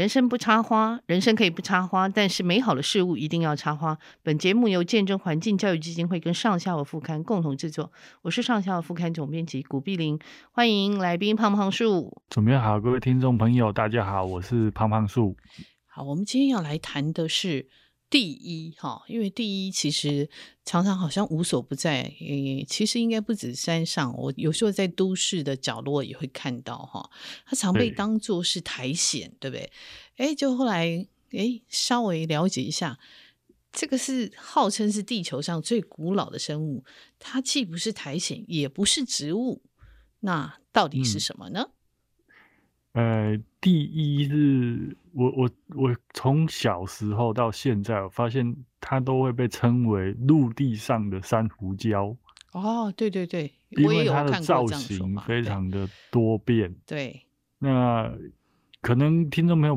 人生不插花，人生可以不插花，但是美好的事物一定要插花。本节目由见证环境教育基金会跟上下午副刊共同制作，我是上下午副刊总编辑古碧玲，欢迎来宾胖胖树。准备好，各位听众朋友，大家好，我是胖胖树。好，我们今天要来谈的是。第一哈，因为第一其实常常好像无所不在，诶，其实应该不止山上，我有时候在都市的角落也会看到哈，它常被当作是苔藓，对，对不对？哎，就后来哎稍微了解一下，这个是号称是地球上最古老的生物，它既不是苔藓，也不是植物，那到底是什么呢？嗯呃，第一是我我我从小时候到现在，我发现它都会被称为陆地上的珊瑚礁。哦，对对对，因为它的造型非常的多变。对，那可能听众朋友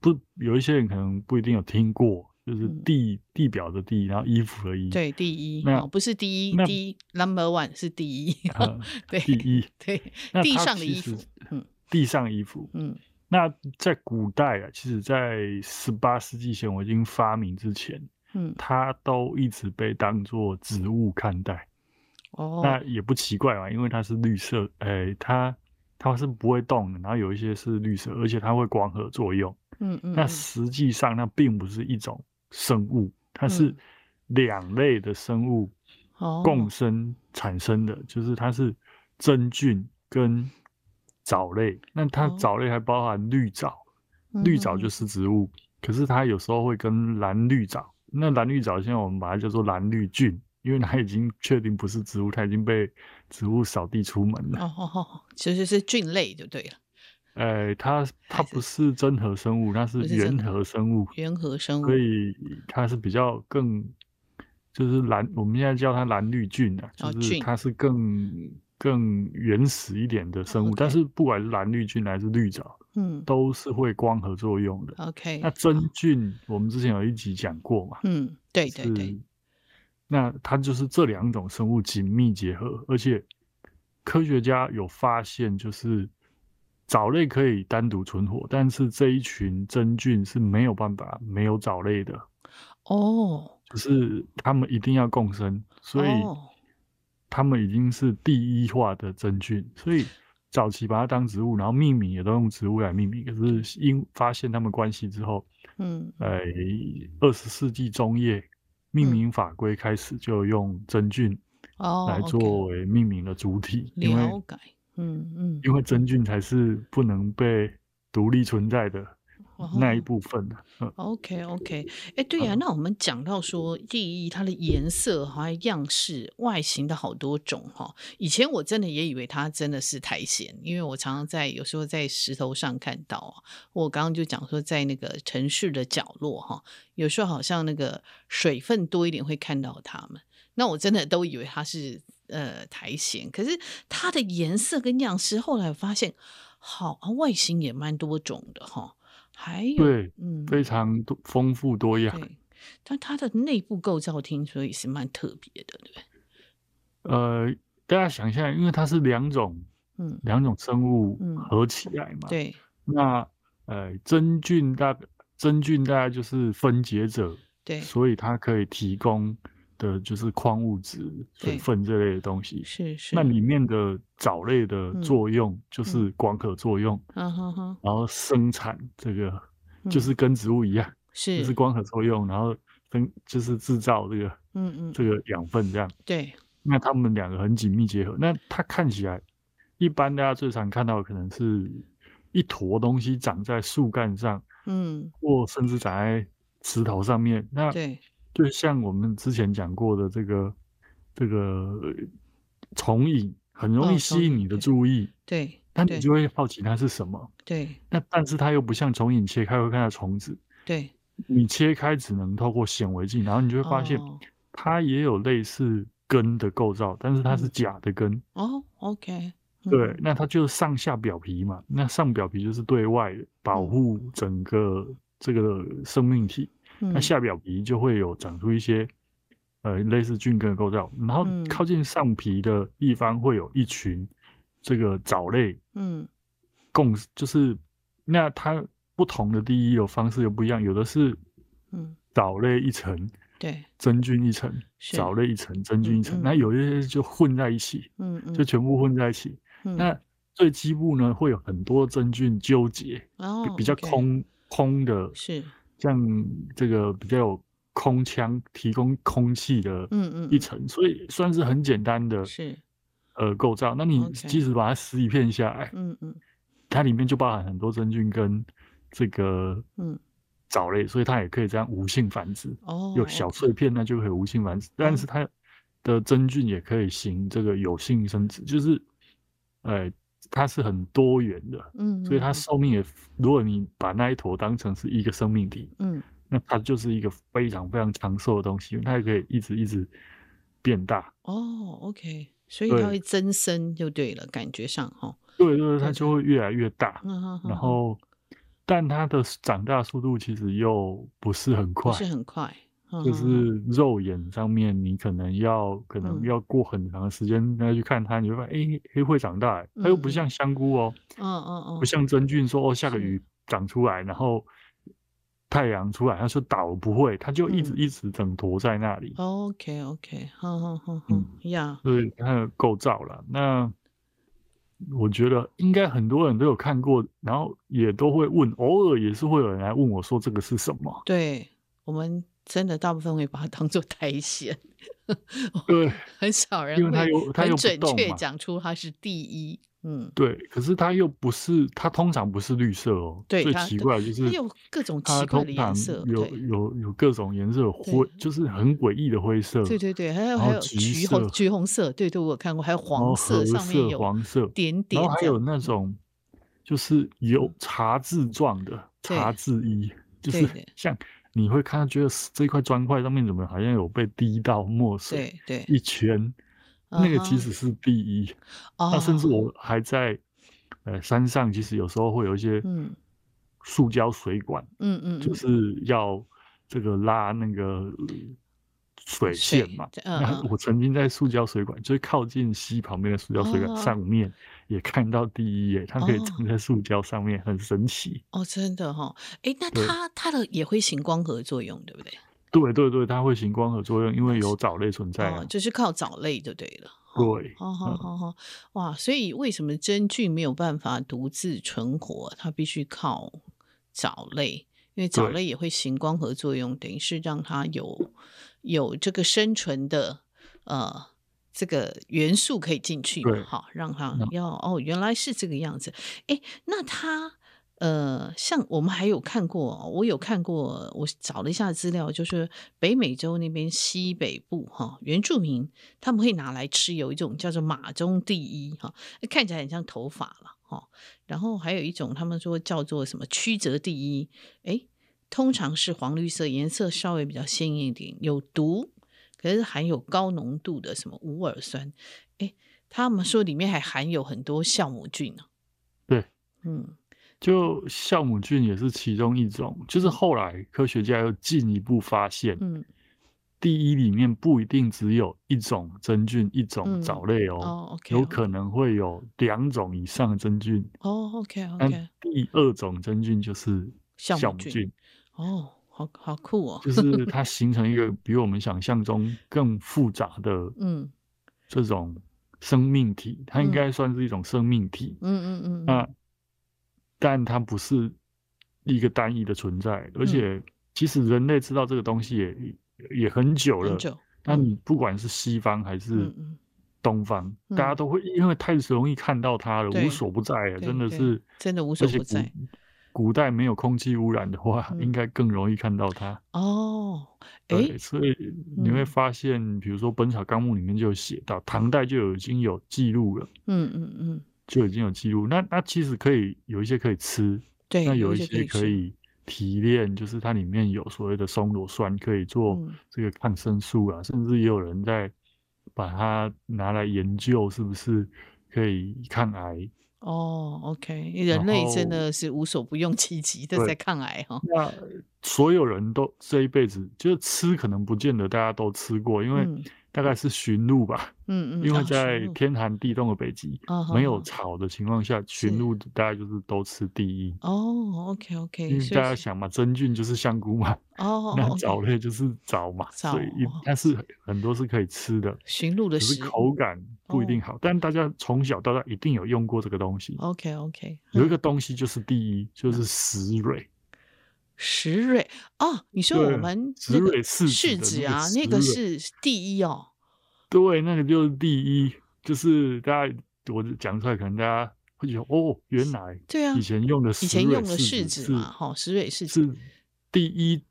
不有一些人可能不一定有听过，就是地、嗯、地表的地，然后衣服的衣。对，第一，那、哦、不是第一，第一 number one 是第一。呃、对，第一，对，地上的衣服，嗯。地上衣服，嗯，那在古代啊，其实，在十八世纪前我已经发明之前，嗯，它都一直被当作植物看待，哦，那也不奇怪嘛，因为它是绿色，哎、欸，它它是不会动的，然后有一些是绿色，而且它会光合作用，嗯嗯，那实际上它并不是一种生物，它是两类的生物共生产生的，哦、就是它是真菌跟藻类，那它藻类还包含绿藻，哦、绿藻就是植物，嗯、可是它有时候会跟蓝绿藻，那蓝绿藻现在我们把它叫做蓝绿菌，因为它已经确定不是植物，它已经被植物扫地出门了。哦哦哦，其实是菌类就对了。哎、欸，它它不是真核生物，它是原核生物。原核生物，所以它是比较更，就是蓝，我们现在叫它蓝绿菌啊，就是它是更。更原始一点的生物，Okay. 但是不管是蓝绿菌还是绿藻，嗯，都是会光合作用的。OK，那真菌我们之前有一集讲过嘛？嗯，对对对。那它就是这两种生物紧密结合，而且科学家有发现，就是藻类可以单独存活，但是这一群真菌是没有办法没有藻类的。哦，就是它们一定要共生，所以。Oh. 他们已经是第一化的真菌，所以早期把它当植物，然后命名也都用植物来命名。可是因发现他们关系之后，嗯，呃，二十世纪中叶，命名法规开始就用真菌来作为命名的主体，哦 okay、因为嗯嗯，因为真菌才是不能被独立存在的。那一部分，OK OK，哎、欸，对呀、啊，那我们讲到说，第一，它的颜色还有样式、外形的好多种哈。以前我真的也以为它真的是苔藓，因为我常常在有时候在石头上看到啊。我刚刚就讲说，在那个城市的角落哈，有时候好像那个水分多一点会看到它们。那我真的都以为它是呃苔藓，可是它的颜色跟样式，后来发现好啊，外形也蛮多种的哈。还有，对，嗯，非常多丰富多样。对，但它的内部构造听说也是蛮特别的，对？呃，大家想一下，因为它是两种，嗯，两种生物合起来嘛。嗯、对。那呃，真菌大真菌大概就是分解者，对，所以它可以提供。的就是矿物质、水分这类的东西，是是。那里面的藻类的作用就是光合作用，嗯哼哼。然后生产这个就是跟植物一样，是就是光合作用，然后分就是制造这个，嗯嗯，这个养分这样。对。那它们两个很紧密结合。那它看起来，一般大家最常看到的可能是一坨东西长在树干上，嗯，或甚至长在石头上面。那对。就像我们之前讲过的这个这个虫影，很容易吸引你的注意，哦、对，对，但你就会好奇它是什么，对。那但是它又不像虫影切开会看到虫子，对。你切开只能透过显微镜，然后你就会发现它也有类似根的构造，哦、但是它是假的根。哦，OK。对，那它就是上下表皮嘛，那上表皮就是对外保护整个这个生命体。那下表皮就会有长出一些，呃，类似菌根的构造，然后靠近上皮的地方会有一群这个藻类，嗯，共就是那它不同的第一的方式又不一样，有的是嗯。藻类一层，对，真菌一层，藻类一层，真菌一层，那有一些就混在一起，嗯嗯，就全部混在一起。那最基部呢，会有很多真菌纠结，哦，比较空空的，是像这个比较有空腔提供空气的，嗯嗯，一层，所以算是很简单的，是。呃构造。那你即使把它撕一片下来，嗯嗯，它里面就包含很多真菌跟这个嗯。藻类，所以它也可以这样无性繁殖。哦，有小碎片那就可以无性繁殖，但是它的真菌也可以行这个有性生殖，就是，呃。它是很多元的，嗯，所以它寿命也，如果你把那一坨当成是一个生命体，嗯，那它就是一个非常非常长寿的东西，它也可以一直一直变大。哦，OK，所以它会增生就对了，感觉上哈，对对，它就会越来越大，然后，但它的长大速度其实又不是很快，不是很快。就是肉眼上面，你可能要可能要过很长的时间再去看它，你会发现，哎，黑，会长大，它又不像香菇哦，嗯嗯嗯，不像真菌说哦，下个雨长出来，然后太阳出来，它就倒，不会，它就一直一直整坨在那里。OK OK，好好好，嗯呀，所以它的构造了。那我觉得应该很多人都有看过，然后也都会问，偶尔也是会有人来问我说这个是什么？对我们。真的，大部分会把它当做苔藓，对，很少人会很准确讲出它是第一。嗯，对，可是它又不是，它通常不是绿色哦。对，最奇怪就是它有各种奇怪的颜色，有有有各种颜色灰，就是很诡异的灰色。对对对，还有还有橘红橘红色，对对，我有看过，还有黄色，上面有黄色点点，然后还有那种就是有茶渍状的茶渍衣，就是 像。你会看到，觉得这块砖块上面怎么好像有被滴到墨水？对对，一圈，那个其实是第一。那甚至我还在呃山上，其实有时候会有一些塑胶水管，嗯嗯，就是要这个拉那个。水线嘛，那我曾经在塑胶水管，就是靠近溪旁边的塑胶水管上面，也看到第一耶，它可以长在塑胶上面，很神奇哦，真的哈，哎，那它它的也会行光合作用，对不对？对对对，它会行光合作用，因为有藻类存在，就是靠藻类就对了。对，好好好好，哇，所以为什么真菌没有办法独自存活？它必须靠藻类，因为藻类也会行光合作用，等于是让它有。有这个生存的呃这个元素可以进去嘛？好，让他要哦，原来是这个样子。哎，那它呃，像我们还有看过，我有看过，我找了一下资料，就是北美洲那边西北部哈，原住民他们会拿来吃，有一种叫做马中第一哈，看起来很像头发了哈。然后还有一种他们说叫做什么曲折第一，哎。通常是黄绿色，颜色稍微比较鲜艳一点，有毒，可是含有高浓度的什么无耳酸。哎，他们说里面还含有很多酵母菌呢。对，嗯，就酵母菌也是其中一种。就是后来科学家又进一步发现，嗯，第一里面不一定只有一种真菌，一种藻类哦，有可能会有两种以上的真菌。哦，OK，OK。第二种真菌就是酵母菌。哦，好好酷哦！就是它形成一个比我们想象中更复杂的，嗯，这种生命体，它应该算是一种生命体，嗯嗯嗯。那，但它不是一个单一的存在，而且其实人类知道这个东西也也很久了。那你不管是西方还是东方，大家都会因为太容易看到它了，无所不在啊，真的是真的无所不在。古代没有空气污染的话，嗯、应该更容易看到它哦。对，所以你会发现，嗯、比如说《本草纲目》里面就有写到，唐代就有已经有记录了。嗯嗯嗯，就已经有记录。那那其实可以有一些可以吃，对，那有一些可以提炼，就是它里面有所谓的松螺酸，可以做这个抗生素啊，嗯、甚至也有人在把它拿来研究，是不是可以抗癌。哦、oh，OK，人类真的是无所不用其极的在抗癌哈。那所有人都这一辈子就是吃，可能不见得大家都吃过，因为。嗯大概是驯鹿吧，嗯嗯，因为在天寒地冻的北极，没有草的情况下，驯鹿大概就是都吃地衣。哦，OK OK，因为大家想嘛，真菌就是香菇嘛，哦，那藻类就是藻嘛，所以但是很多是可以吃的。驯鹿的食物，口感不一定好，但大家从小到大一定有用过这个东西。OK OK，有一个东西就是地衣，就是石蕊。石蕊哦，你说我们石蕊是柿子啊，那个是第一哦。对，那个就是第一，就是大家我讲出来，可能大家会觉得哦，原来对啊，以前用的以前用的柿子嘛，哈，石蕊柿子是第一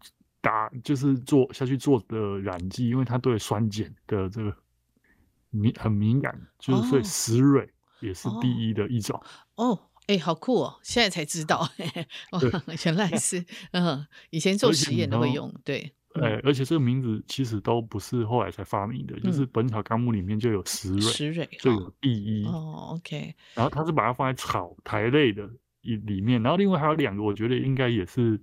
打，就是做下去做的染剂，因为它对酸碱的这个敏很敏感，就是所以石蕊也是第一的一种。哦，哎，好酷哦，现在才知道，原来是嗯，以前做实验都会用，对。哎，而且这个名字其实都不是后来才发明的，就是《本草纲目》里面就有石蕊，石蕊就有地衣。哦，OK。然后它是把它放在草苔类的一里面，然后另外还有两个，我觉得应该也是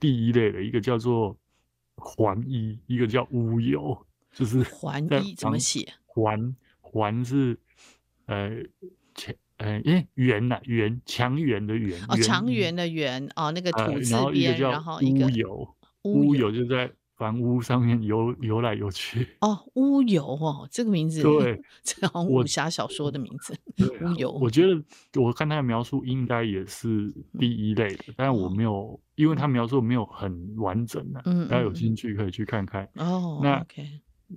第一类的，一个叫做环衣，一个叫乌油，就是环衣怎么写？环环是呃强呃诶圆呐圆墙圆的圆哦墙圆的圆哦那个土字边，然后一个乌油乌油就在。房屋上面游游来游去哦，乌油哦，这个名字对，这好像武侠小说的名字。乌油，我觉得我看他的描述应该也是第一类的，但我没有，因为他描述没有很完整的，嗯，大家有兴趣可以去看看哦。那 OK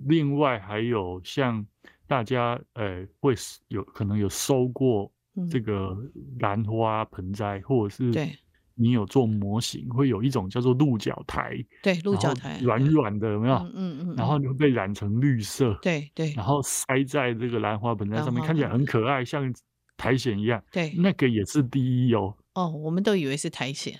另外还有像大家呃会有可能有收过这个兰花盆栽，或者是对。你有做模型，会有一种叫做鹿角苔，对，鹿角苔软软的，有没有？嗯嗯，嗯。然后就会被染成绿色，对对。然后塞在这个兰花盆栽上面，看起来很可爱，像苔藓一样。对，那个也是第一哦。哦，我们都以为是苔藓。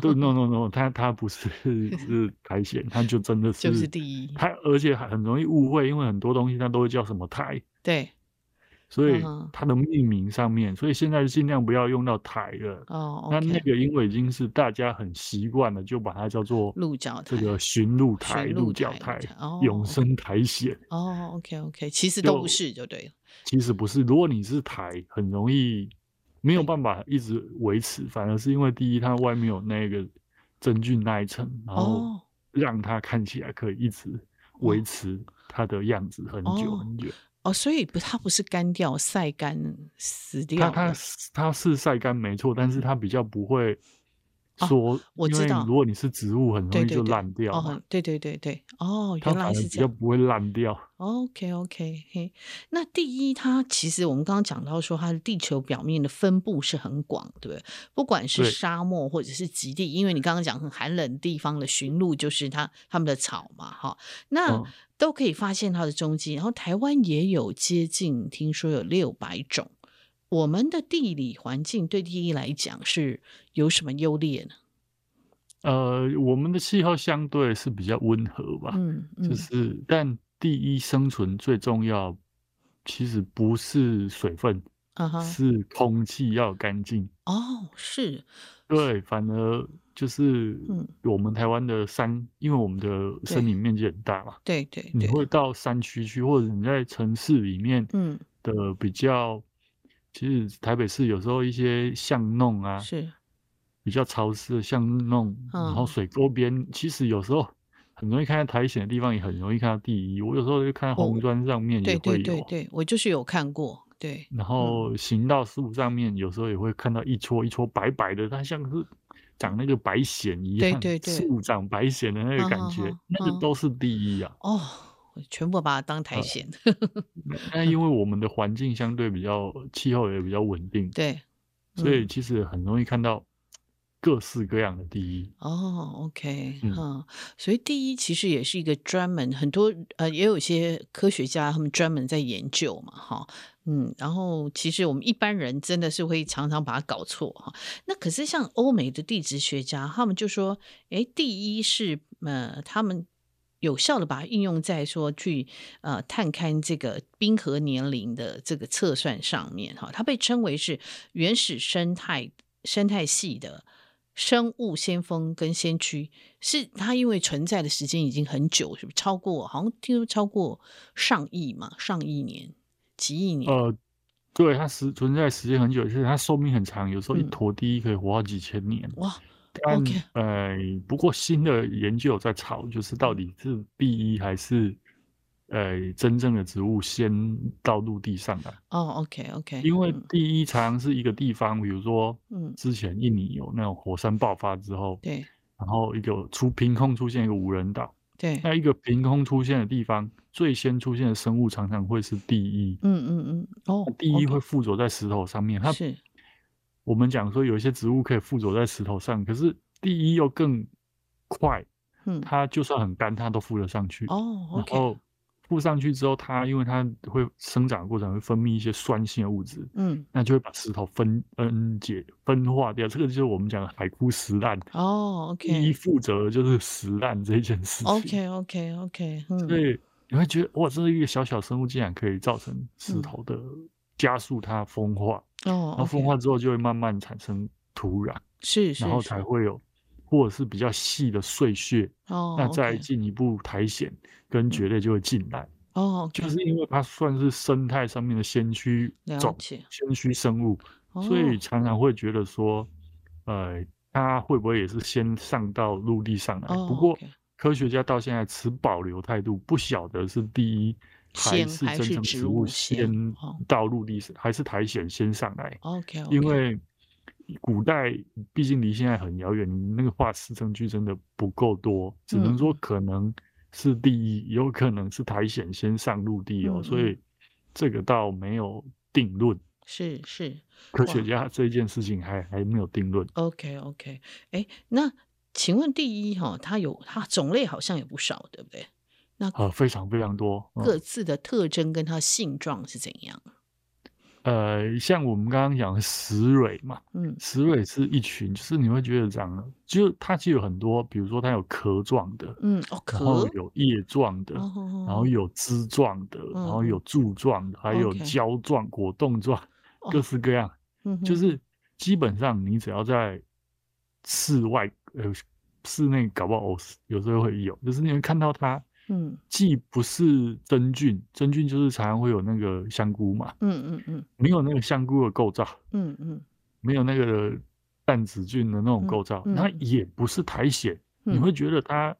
对，no no no，它它不是是苔藓，它就真的是就是第一。它而且很容易误会，因为很多东西它都会叫什么苔。对。所以它的命名上面，所以现在尽量不要用到台了。哦，那那个因为已经是大家很习惯了，就把它叫做鹿角苔，这个寻鹿台、鹿角台、永生苔藓。哦，OK OK，其实都不是就对了。其实不是，如果你是苔，很容易没有办法一直维持，反而是因为第一，它外面有那个真菌那一层，然后让它看起来可以一直维持它的样子很久很久。哦，所以不，它不是干掉、晒干死掉。它它它是晒干没错，但是它比较不会说，我知道，如果你是植物，很容易就烂掉。哦，对对对对，哦，原来是这样，比较不会烂掉。OK OK，嘿，那第一，它其实我们刚刚讲到说，它的地球表面的分布是很广，对不对？不管是沙漠或者是极地，因为你刚刚讲很寒冷地方的驯鹿，就是它它们的草嘛，哈，那。嗯都可以发现它的踪迹，然后台湾也有接近，听说有六百种。我们的地理环境对第一来讲是有什么优劣呢？呃，我们的气候相对是比较温和吧，嗯，嗯，就是但第一生存最重要，其实不是水分，啊哈，是空气要干净。哦，是，对，反而。就是，我们台湾的山，嗯，因为我们的森林面积很大嘛，对对，对，你会到山区去，或者你在城市里面，嗯，的比较，嗯，其实台北市有时候一些巷弄啊，是比较潮湿的巷弄，嗯，然后水沟边，其实有时候很容易看到苔藓的地方，也很容易看到地衣。我有时候就看到红砖上面也会有，对对对对，我就是有看过，对。然后行道树上面有时候也会看到一撮一撮白白的，它像是。长那个白藓一样，对对对，树长白藓的那个感觉，那个都是第一啊！哦，全部把它当苔藓。那因为我们的环境相对比较，气候也比较稳定，对，所以其实很容易看到各式各样的第一。哦，OK，嗯，所以第一其实也是一个专门很多呃，也有一些科学家他们专门在研究嘛，哈。嗯，然后其实我们一般人真的是会常常把它搞错哈。那可是像欧美的地质学家，他们就说，诶，第一是呃，他们有效的把它应用在说去呃探勘这个冰河年龄的这个测算上面哈。它被称为是原始生态生态系的生物先锋跟先驱，是它因为存在的时间已经很久，是不是超过？好像听说超过上亿嘛，上亿年、几亿年。呃，对，它时存在时间很久，就是它寿命很长，有时候一坨地可以活好几千年。嗯、哇！但 OK，呃，不过新的研究有在吵，就是到底是 B 一还是？呃，真正的植物先到陆地上来哦，OK，OK，因为第一常常是一个地方，比如说，嗯，之前印尼有那种火山爆发之后，对，然后一个出凭空出现一个无人岛，对，那一个凭空出现的地方，最先出现的生物常常会是第一，嗯嗯嗯，哦，第一会附着在石头上面，它是，我们讲说有一些植物可以附着在石头上，可是第一又更快，嗯，它就算很干，它都附得上去，哦，然后。附上去之后，它因为它会生长的过程会分泌一些酸性的物质，嗯，那就会把石头分分解分化掉。这个就是我们讲的海枯石烂。哦，OK。第一负责的就是石烂这件事情。Okay, 嗯、所以你会觉得哇，这是一个小小生物，竟然可以造成石头的加速它风化。哦、嗯，然后风化之后就会慢慢产生土壤，是，是，然后才会有。或者是比较细的碎屑，哦，那再进一步苔藓跟蕨类就会进来，哦，就是因为它算是生态上面的先驱种，先驱生物，所以常常会觉得说，呃，它会不会也是先上到陆地上来？不过科学家到现在持保留态度，不晓得是第一还是真正植物先到陆地上，还是苔藓先上来？OK，因为。古代毕竟离现在很遥远，你那个化石证据真的不够多，只能说可能是第一，有可能是苔藓先上陆地哦，所以这个倒没有定论。是是，科学家这件事情还还没有定论。OK OK，哎，那请问第一哈，它有它种类好像也不少，对不对？那呃非常非常多，各自的特征跟它性状是怎样？呃，像我们刚刚讲的石蕊嘛，嗯，石蕊是一群，就是你会觉得长得，就它其实有很多，比如说它有壳状的，嗯，哦，壳，然后有叶状的，哦、然后有枝状的，嗯、然后有柱状的，还有胶状、果冻状，各式各样，哦、就是基本上你只要在室外，呃，室内搞不好有时候会有，就是你会看到它。嗯，既不是真菌，真菌就是常常会有那个香菇嘛，嗯嗯嗯，没有那个香菇的构造，嗯嗯，没有那个担子菌的那种构造，它也不是苔藓，你会觉得它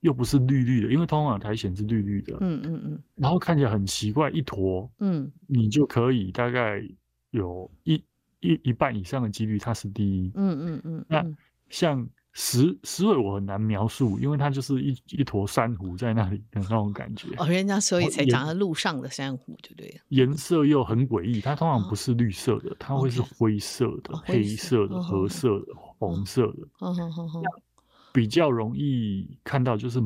又不是绿绿的，因为通常苔藓是绿绿的，嗯嗯嗯，然后看起来很奇怪，一坨，嗯，你就可以大概有一一一半以上的几率它是第一，嗯嗯嗯，那像。石石蕊我很难描述，因为它就是一一坨珊瑚在那里的那种感觉。哦，人家所以才讲它路上的珊瑚，对不对？颜色又很诡异，它通常不是绿色的，它会是灰色的、黑色的、褐色的、红色的。嗯哼哼哼。比较容易看到就是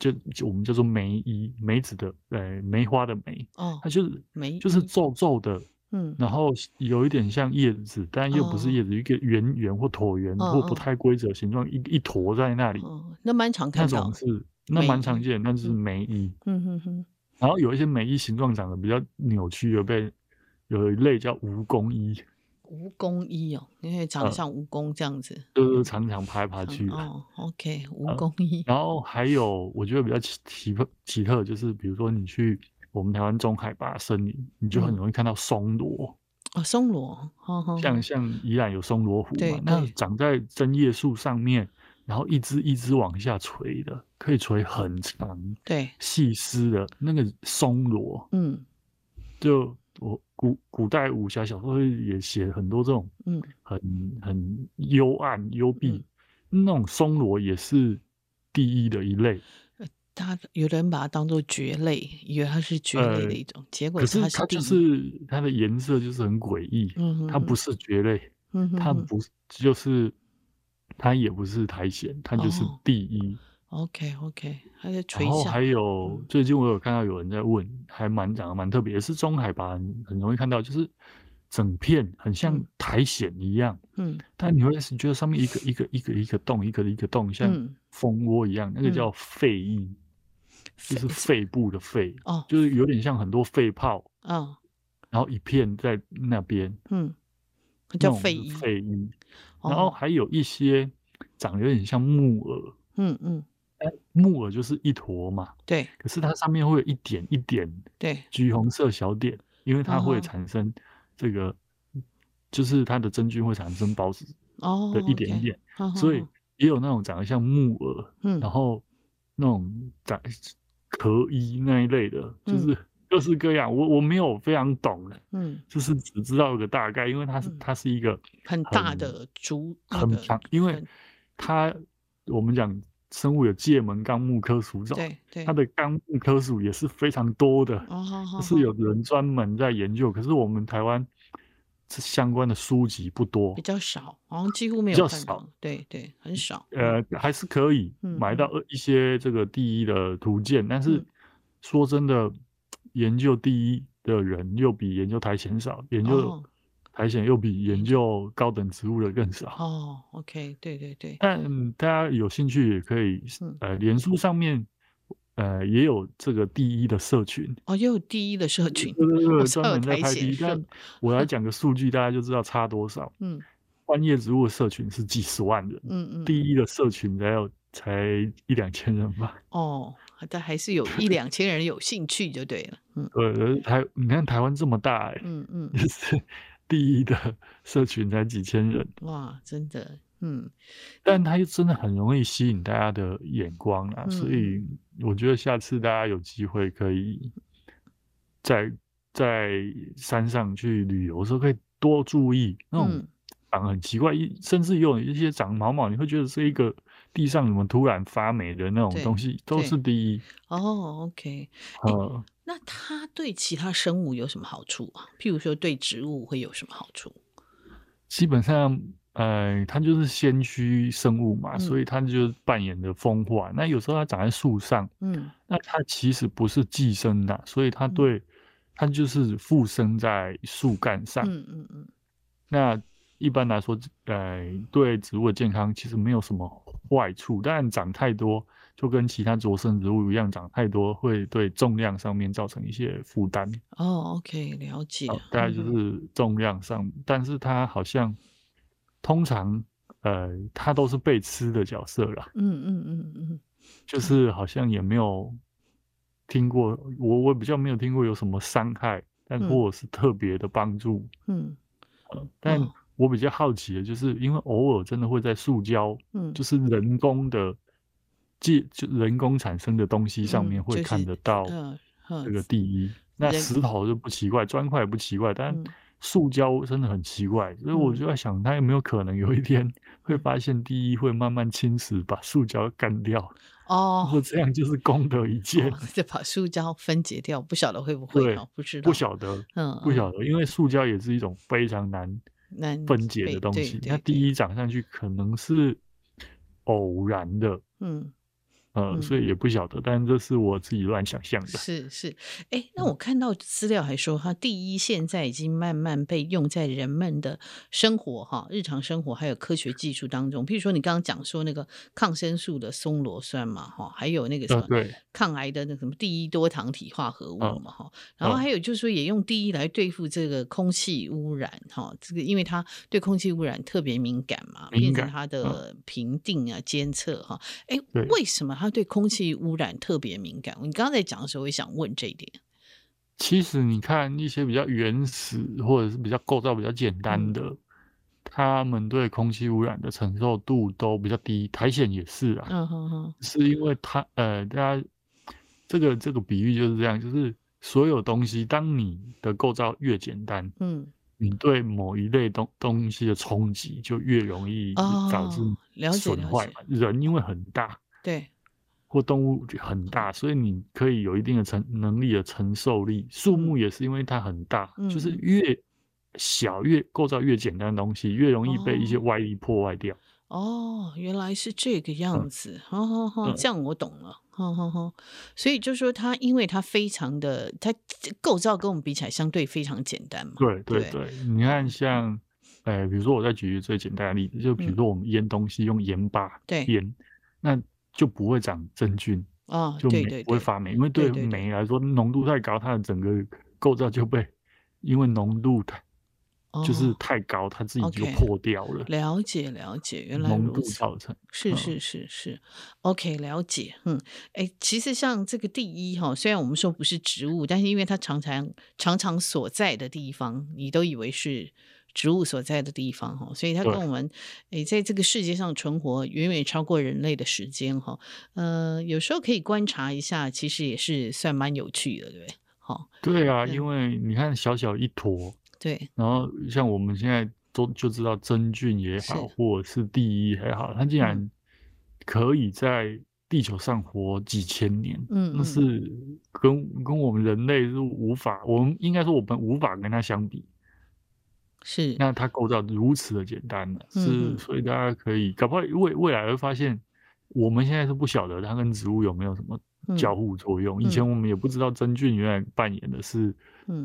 就就我们叫做梅衣梅子的呃梅花的梅。哦。它就是梅，就是皱皱的。嗯，然后有一点像叶子，但又不是叶子，一个圆圆或椭圆或不太规则形状，一一坨在那里。那蛮常看到。那种是那蛮常见，那就是梅衣。嗯哼哼。然后有一些梅衣形状长得比较扭曲，有被有一类叫蜈蚣衣。蜈蚣衣哦，因为长得像蜈蚣这样子，就是常常爬来爬去的。哦，OK，蜈蚣衣。然后还有我觉得比较奇奇特奇特，就是比如说你去。我们台湾中海拔森林，你就很容易看到松萝。哦，松萝，像。像宜兰有松萝湖嘛，那长在针叶树上面，然后一枝一枝往下垂的，可以垂很长，对，细丝的那个松萝，嗯，就我古古代武侠小说也写很多这种，嗯，很很幽暗幽闭，那种松萝也是第一的一类。他有人把它当做蕨类，以为它是蕨类的一种，呃、结果是它，是它就是它的颜色就是很诡异，它不是蕨类，它不就是它也不是苔藓，它就是第一。哦、OK OK，它在垂下。然后还有最近我有看到有人在问，还蛮长得蛮特别，也是中海拔很容易看到，就是整片很像苔藓一样，嗯，但你会觉得上面一个一个一个一个洞，一个一个洞，像蜂窝一样，嗯、那个叫肺翼。就是肺部的肺哦，就是有点像很多肺泡，嗯，然后一片在那边，嗯，叫肺衣，肺衣。然后还有一些长得有点像木耳，嗯嗯，木耳就是一坨嘛，对。可是它上面会有一点一点，对，橘红色小点，因为它会产生这个，就是它的真菌会产生孢子哦的一点一点，所以也有那种长得像木耳，嗯，然后那种长壳衣那一类的，就是。各式各样，我我没有非常懂的，嗯，就是只知道一个大概，因为它是、嗯、它是一个很，很大的竹，很强，因为它我们讲生物有界门纲目科属种，对对，它的纲目科属也是非常多的，哦，是有人专门在研究，可是我们台湾相关的书籍不多，比较少，好像几乎没有，比较少，对对，很少，呃，还是可以买到一些这个第一的图鉴，嗯、但是说真的。研究第一的人又比研究苔藓少，研究苔藓又比研究高等植物的更少。哦，OK，对对对。但大家有兴趣也可以，呃，脸书上面，呃，也有这个第一的社群。哦，也有第一的社群，对对对，专门在拍第一。但 我来 讲个数据，大家就知道差多少。嗯，观叶植物的社群是几十万人，嗯嗯，第一的社群才有才一两千人吧。哦。但还是有一两千人有兴趣就对了，嗯，对，台你看台湾这么大，欸，嗯嗯，就是第一的社群才几千人，哇，真的，嗯，但它又真的很容易吸引大家的眼光啊，嗯，所以我觉得下次大家有机会可以在在山上去旅游的时候，可以多注意那种长很奇怪，一甚至有一些长毛毛，你会觉得是一个。地上怎么突然发霉的那种东西都是第一哦。OK，呃，那它对其他生物有什么好处啊？譬如说对植物会有什么好处？基本上，呃，它就是先驱生物嘛，嗯、所以它就扮演着风化。那有时候它长在树上，嗯，那它其实不是寄生的，所以它对、嗯、它就是附生在树干上。嗯嗯嗯。那一般来说，呃，对植物的健康其实没有什么。坏处，但长太多就跟其他着生植物一样，长太多会对重量上面造成一些负担。哦，OK，了解。大概就是重量上，嗯、但是它好像通常呃，它都是被吃的角色啦。嗯嗯嗯嗯，就是好像也没有听过，我我比较没有听过有什么伤害，但或者是特别的帮助。嗯，呃、但。哦我比较好奇的就是，因为偶尔真的会在塑胶，嗯，就是人工的，即就人工产生的东西上面会看得到这个第一。那石头就不奇怪，砖块也不奇怪，但塑胶真的很奇怪，所以我就在想，它有没有可能有一天会发现第一会慢慢侵蚀，把塑胶干掉？哦，或这样就是功德一件，就把塑胶分解掉，不晓得会不会？对，不知道，不晓得，嗯，不晓得，因为塑胶也是一种非常难。分解的东西，它第一长上去可能是偶然的，嗯。呃，所以也不晓得，但这是我自己乱想象的。是是，哎，那我看到资料还说，哈第一现在已经慢慢被用在人们的生活哈，日常生活还有科学技术当中。譬如说，你刚刚讲说那个抗生素的松罗酸嘛，哈，还有那个什么对。抗癌的那什么第一多糖体化合物嘛，哈，然后还有就是说也用第一来对付这个空气污染哈，这个因为它对空气污染特别敏感嘛，变成它的评定啊监测哈，哎，为什么它？对空气污染特别敏感。你刚刚在讲的时候，我也想问这一点。其实你看一些比较原始或者是比较构造比较简单的，嗯、他们对空气污染的承受度都比较低。苔藓也是啊，嗯哼哼，是因为它呃，大家这个这个比喻就是这样，就是所有东西，当你的构造越简单，嗯，你对某一类东东西的冲击就越容易导致损坏嘛。人因为很大，对。或动物很大，所以你可以有一定的承能力的承受力。树木也是因为它很大，嗯、就是越小越构造越简单的东西，越容易被一些外力破坏掉。哦，原来是这个样子，好好好，这样我懂了。好好好，所以就是说它，因为它非常的，它构造跟我们比起来相对非常简单嘛。对对对，对你看像，呃，比如说我再举一个最简单的例子，就比如说我们腌东西用盐巴腌，那。就不会长真菌啊，就霉不会发霉，因为对霉来说浓度太高，它的整个构造就被因为浓度太就是太高，它自己就破掉了。了解了解，原来如此。造成是是是是，OK，了解。嗯，哎，其实像这个第一哈，虽然我们说不是植物，但是因为它常常常常所在的地方，你都以为是。植物所在的地方哈，所以它跟我们诶，在这个世界上存活远远超过人类的时间哈。呃，有时候可以观察一下，其实也是算蛮有趣的，对不对？好，对啊，因为你看小小一坨，对，然后像我们现在都就知道真菌也好，或者是第一也好，它竟然可以在地球上活几千年，嗯，那是跟跟我们人类是无法，我们应该说我们无法跟它相比。是，那它构造如此的简单呢？是，所以大家可以搞不好未未来会发现，我们现在是不晓得它跟植物有没有什么交互作用。以前我们也不知道真菌原来扮演的是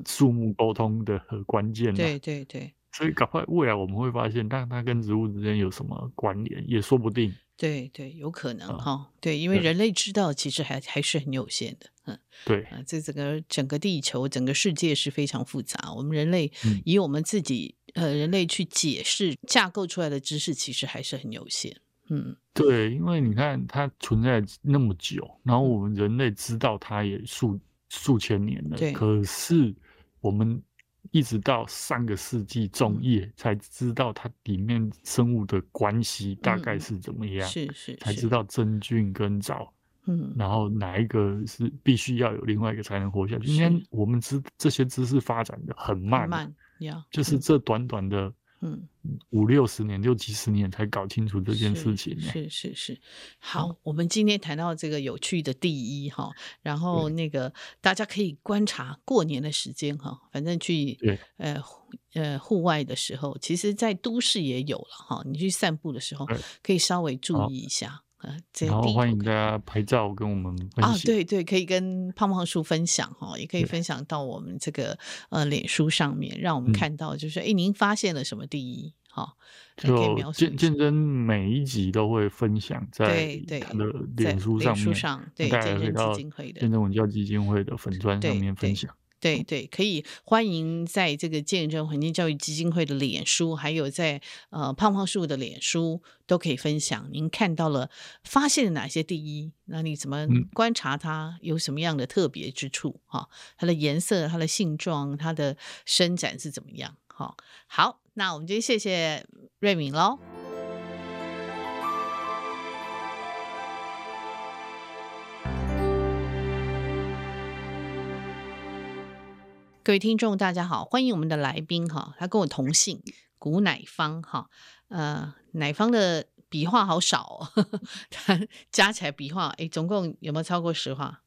树木沟通的关键。对对对，所以搞不好未来我们会发现，但它跟植物之间有什么关联，也说不定。对对，有可能哈。对，因为人类知道其实还还是很有限的。嗯，对啊，这整个整个地球、整个世界是非常复杂。我们人类以我们自己、嗯、呃人类去解释架构出来的知识，其实还是很有限。嗯，对，因为你看它存在那么久，然后我们人类知道它也数数千年了，对，可是我们一直到上个世纪中叶才知道它里面生物的关系大概是怎么样，是是，才知道真菌跟藻。嗯，然后哪一个是必须要有另外一个才能活下去？今天我们知这些知识发展的很慢，慢呀，就是这短短的嗯五六十年、六七十年才搞清楚这件事情。是是是，好，我们今天谈到这个有趣的第一哈，然后那个大家可以观察过年的时间哈，反正去呃呃户外的时候，其实在都市也有了哈，你去散步的时候可以稍微注意一下。然后欢迎大家拍照跟我们分享啊，对对，可以跟胖胖叔分享哈，也可以分享到我们这个呃脸书上面，让我们看到就是哎、嗯，您发现了什么第一哈？就见见真每一集都会分享在他的脸书上面，上对见真基金会的见真文教基金会的粉砖上面分享。对对，可以欢迎在这个见证环境教育基金会的脸书，还有在呃胖胖树的脸书都可以分享。您看到了发现了哪些第一？那你怎么观察它有什么样的特别之处？哈、嗯，它的颜色、它的性状、它的伸展是怎么样？哈，好，那我们就谢谢瑞敏喽。各位听众，大家好，欢迎我们的来宾哈，他跟我同姓古乃芳哈，呃，乃芳的笔画好少哦，呵呵，他加起来笔画哎，总共有没有超过十画？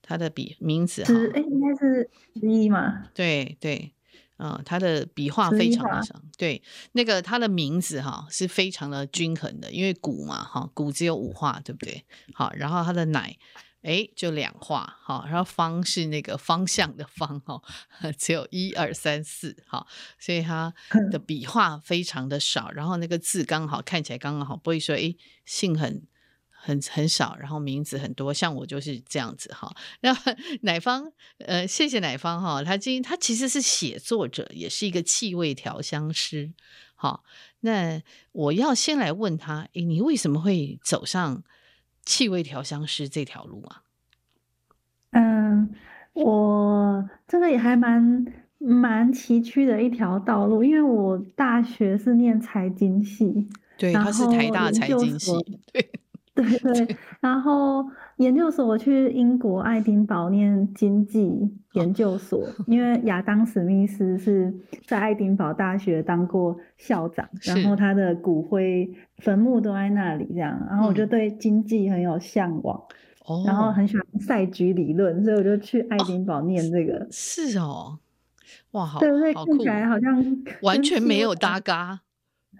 他的笔名字哈，哎，应该是十一嘛？对对，啊、呃，他的笔画非常的少，对，那个他的名字哈是非常的均衡的，因为古嘛哈，古只有五画，对不对？好，然后他的乃。哎，就两画，好，然后方是那个方向的方，哈，只有一二三四，哈，所以它 的笔画非常的少，然后那个字刚好看起来刚刚好，不会说哎姓很很很少，然后名字很多，像我就是这样子哈。那 乃方，呃，谢谢乃方哈，他今他其实是写作者，也是一个气味调香师，好，那我要先来问他，哎，你为什么会走上？气味调香师这条路啊，嗯，我这个也还蛮蛮崎岖的一条道路，因为我大学是念财经系，对，他是台大财经系，对 对。对，然后研究所我去英国爱丁堡念经济研究所，因为亚当史密斯是在爱丁堡大学当过校长，然后他的骨灰。坟墓都在那里，这样，然后我就对经济很有向往，嗯，然后很喜欢赛局理论，所以我就去爱丁堡念这个。哦，是哦，哇，好，对对，看起来好像完全没有搭嘎。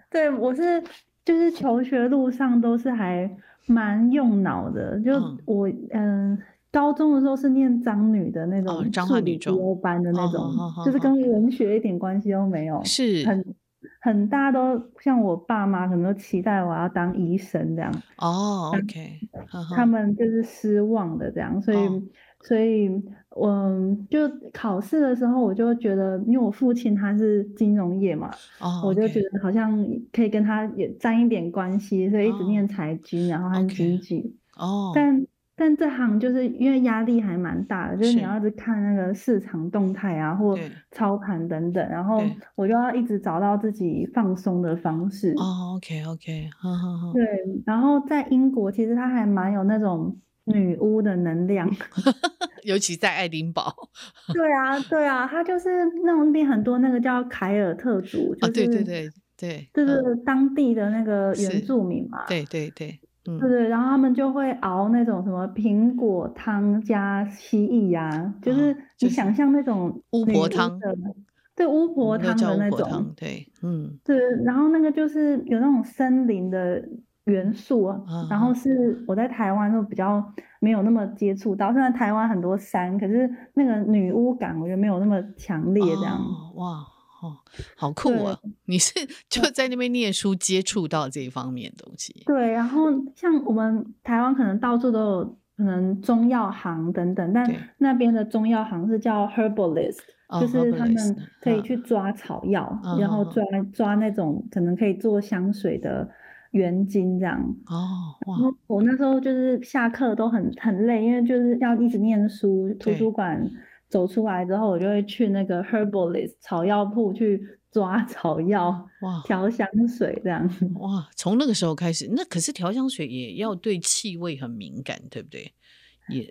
对，我是就是求学路上都是还蛮用脑的，就我嗯、呃，高中的时候是念彰女的那种彰化女中班的那种，哦，就是跟文学一点关系都没有，是很。很大都像我爸妈可能都期待我要当医生这样。哦，OK，他们就是失望的这样，所以。哦所以，嗯，就考试的时候，我就觉得，因为我父亲他是金融业嘛，oh, okay. 我就觉得好像可以跟他也沾一点关系，所以一直念财经，oh, 然后还经济。哦。Oh. 但但这行就是因为压力还蛮大的，就是你要一直看那个市场动态啊，或操盘等等，然后我就要一直找到自己放松的方式。哦，OK，OK，好好好。对，然后在英国，其实他还蛮有那种。女巫的能量，尤其在爱丁堡。对啊，对啊，他就是那种那边很多那个叫凯尔特族，就是、对对对对，就是当地的那个原住民嘛。对对对，嗯，对对，然后他们就会熬那种什么苹果汤加蜥蜴呀、啊，就是你想象那种巫婆汤的，对巫婆汤的那种，对，嗯，对，然后那个就是有那种森林的。元素啊，然后是我在台湾都比较没有那么接触到，虽然台湾很多山，可是那个女巫感我觉得没有那么强烈，这样。哦、哇，哦，好酷啊！你是就在那边念书接触到这一方面的东西。对，然后像我们台湾可能到处都有可能中药行等等，但那边的中药行是叫 herbalist，就是他们可以去抓草药，然后抓抓那种可能可以做香水的。原金这样哦，哇！我那时候就是下课都很很累，因为就是要一直念书。图书馆走出来之后，我就会去那个 herbalist 草药铺去抓 草药，哇，调香水这样。哇，从那个时候开始，那可是调香水也要对气味很敏感，对不对？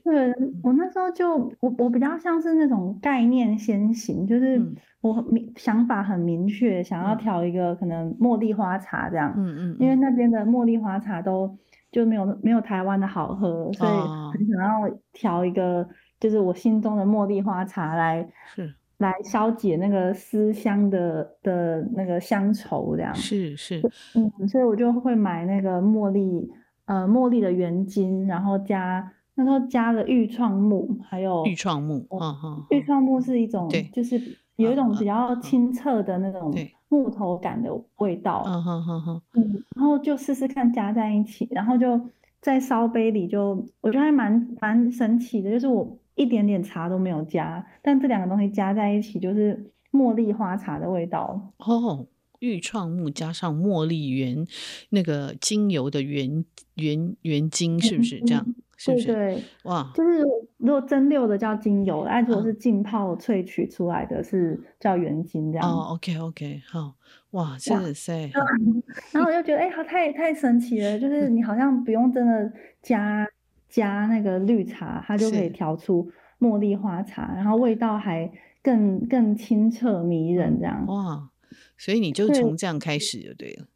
对，我那时候就我我比较像是那种概念先行，就是我明想法很明确，想要调一个可能茉莉花茶这样，嗯嗯，因为那边的茉莉花茶都就没有没有台湾的好喝，所以很想要调一个就是我心中的茉莉花茶来是。来消解那个思乡的的那个乡愁这样，是是，嗯，所以我就会买那个茉莉呃茉莉的原精，然后加。那时候加了愈创木，还有愈创木，嗯哼，愈创木是一种，对就是有一种比较清澈的那种木头感的味道，嗯哼哼哼，嗯，然后就试试看加在一起，然后就在烧杯里就，我觉得还蛮蛮神奇的，就是我一点点茶都没有加，但这两个东西加在一起就是茉莉花茶的味道。哦，愈创木加上茉莉原那个精油的原原原精，是不是这样？嗯是是对对，哇，就是如果蒸馏的叫精油，哎，如果是浸泡萃取出来的是叫原精这样。哦，OK OK，好，哇，是是。然后我就觉得，哎、欸，好，太太神奇了，就是你好像不用真的加加那个绿茶，它就可以调出茉莉花茶，然后味道还更更清澈迷人这样。哇，所以你就从这样开始就对了。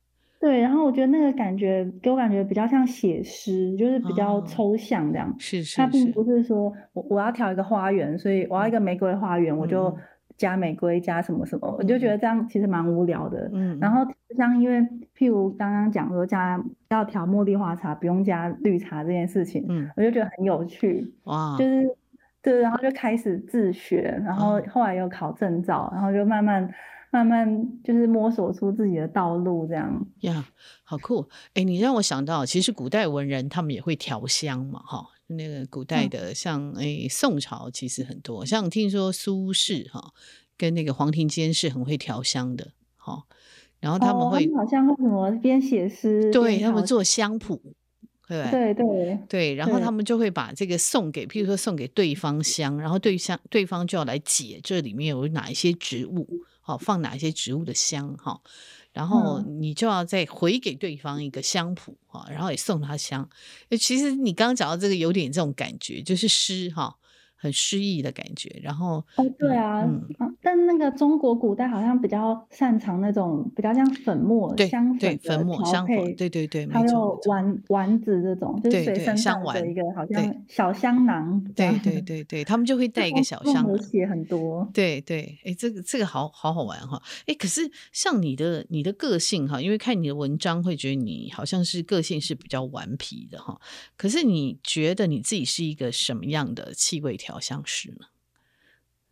对，然后我觉得那个感觉给我感觉比较像写诗，就是比较抽象这样。是、哦、是，它并不是说我我要调一个花园，所以我要一个玫瑰花园，嗯、我就加玫瑰加什么什么，嗯、我就觉得这样其实蛮无聊的。嗯。然后像因为譬如刚刚讲说加要调茉莉花茶不用加绿茶这件事情，嗯，我就觉得很有趣。哇。就是对，然后就开始自学，然后后来又考证照，然后就慢慢。慢慢就是摸索出自己的道路，这样呀，好酷！哎，你让我想到，其实古代文人他们也会调香嘛，哈，那个古代的像哎宋朝其实很多，像听说苏轼哈跟那个黄庭坚是很会调香的，哈，然后他们会、好像会什么边写诗，对他们做香谱，对对对对，然后他们就会把这个送给，譬如说送给对方香，然后对方对方就要来解这里面有哪一些植物。好，放哪一些植物的香哈，然后你就要再回给对方一个香谱哈，然后也送他香。其实你刚刚讲到这个有点这种感觉，就是诗哈。很诗意的感觉，然后哦，对啊，嗯，但那个中国古代好像比较擅长那种比较像粉末、香粉粉末香粉，对对对，还有丸丸子这种，就是随身带的一个好像小香囊，对对对对，他们就会带一个小香囊，写很多，对对，哎，这个这个好好好玩哈，哎，可是像你的你的个性哈，因为看你的文章会觉得你好像是个性是比较顽皮的哈，可是你觉得你自己是一个什么样的气味调？调香师呢？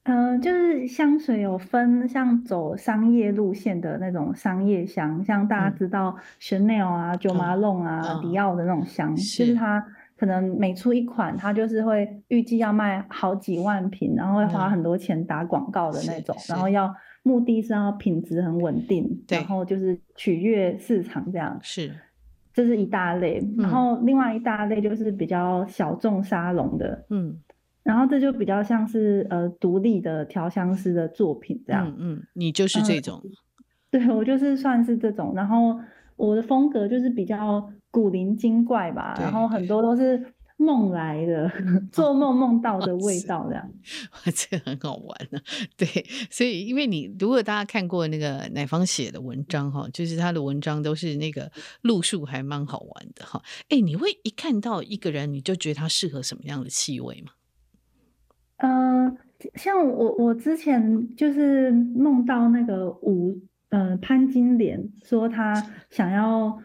嗯、呃，就是香水有分像走商业路线的那种商业香，像大家知道 Chanel 啊、Jo Malone 啊、迪奥的那种香，就是它可能每出一款，它就是会预计要卖好几万瓶，然后会花很多钱打广告的那种，然后要目的是要品质很稳定，然后就是取悦市场这样。是，这是一大类，然后另外一大类就是比较小众沙龙的，嗯。然后这就比较像是呃独立的调香师的作品这样，嗯嗯，你就是这种，呃、对我就是算是这种。然后我的风格就是比较古灵精怪吧，然后很多都是梦来的，做梦梦到的味道这样，哇，这很好玩呢、啊。对，所以因为你如果大家看过那个奶方写的文章哈，就是他的文章都是那个路数还蛮好玩的哈。哎，你会一看到一个人你就觉得他适合什么样的气味吗？嗯、呃，像我我之前就是梦到那个武，呃，潘金莲说他想要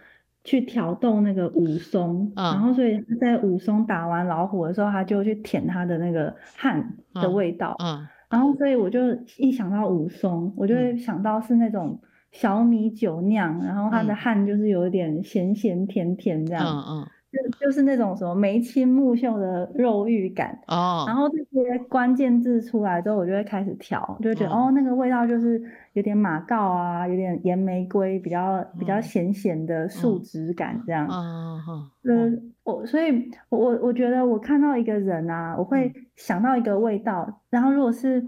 去挑逗那个武松，嗯、然后所以在武松打完老虎的时候，他就去舔他的那个汗的味道，嗯，嗯然后所以我就一想到武松，我就会想到是那种小米酒酿，然后他的汗就是有一点咸咸甜甜这样，嗯。嗯。就就是那种什么眉清目秀的肉欲感哦，然后这些关键字出来之后，我就会开始调，就会觉得哦，哦，那个味道就是有点马告啊，有点盐玫瑰，比较比较咸咸的树脂感这样。嗯嗯嗯。我所以我，我我觉得我看到一个人啊，我会想到一个味道，嗯、然后如果是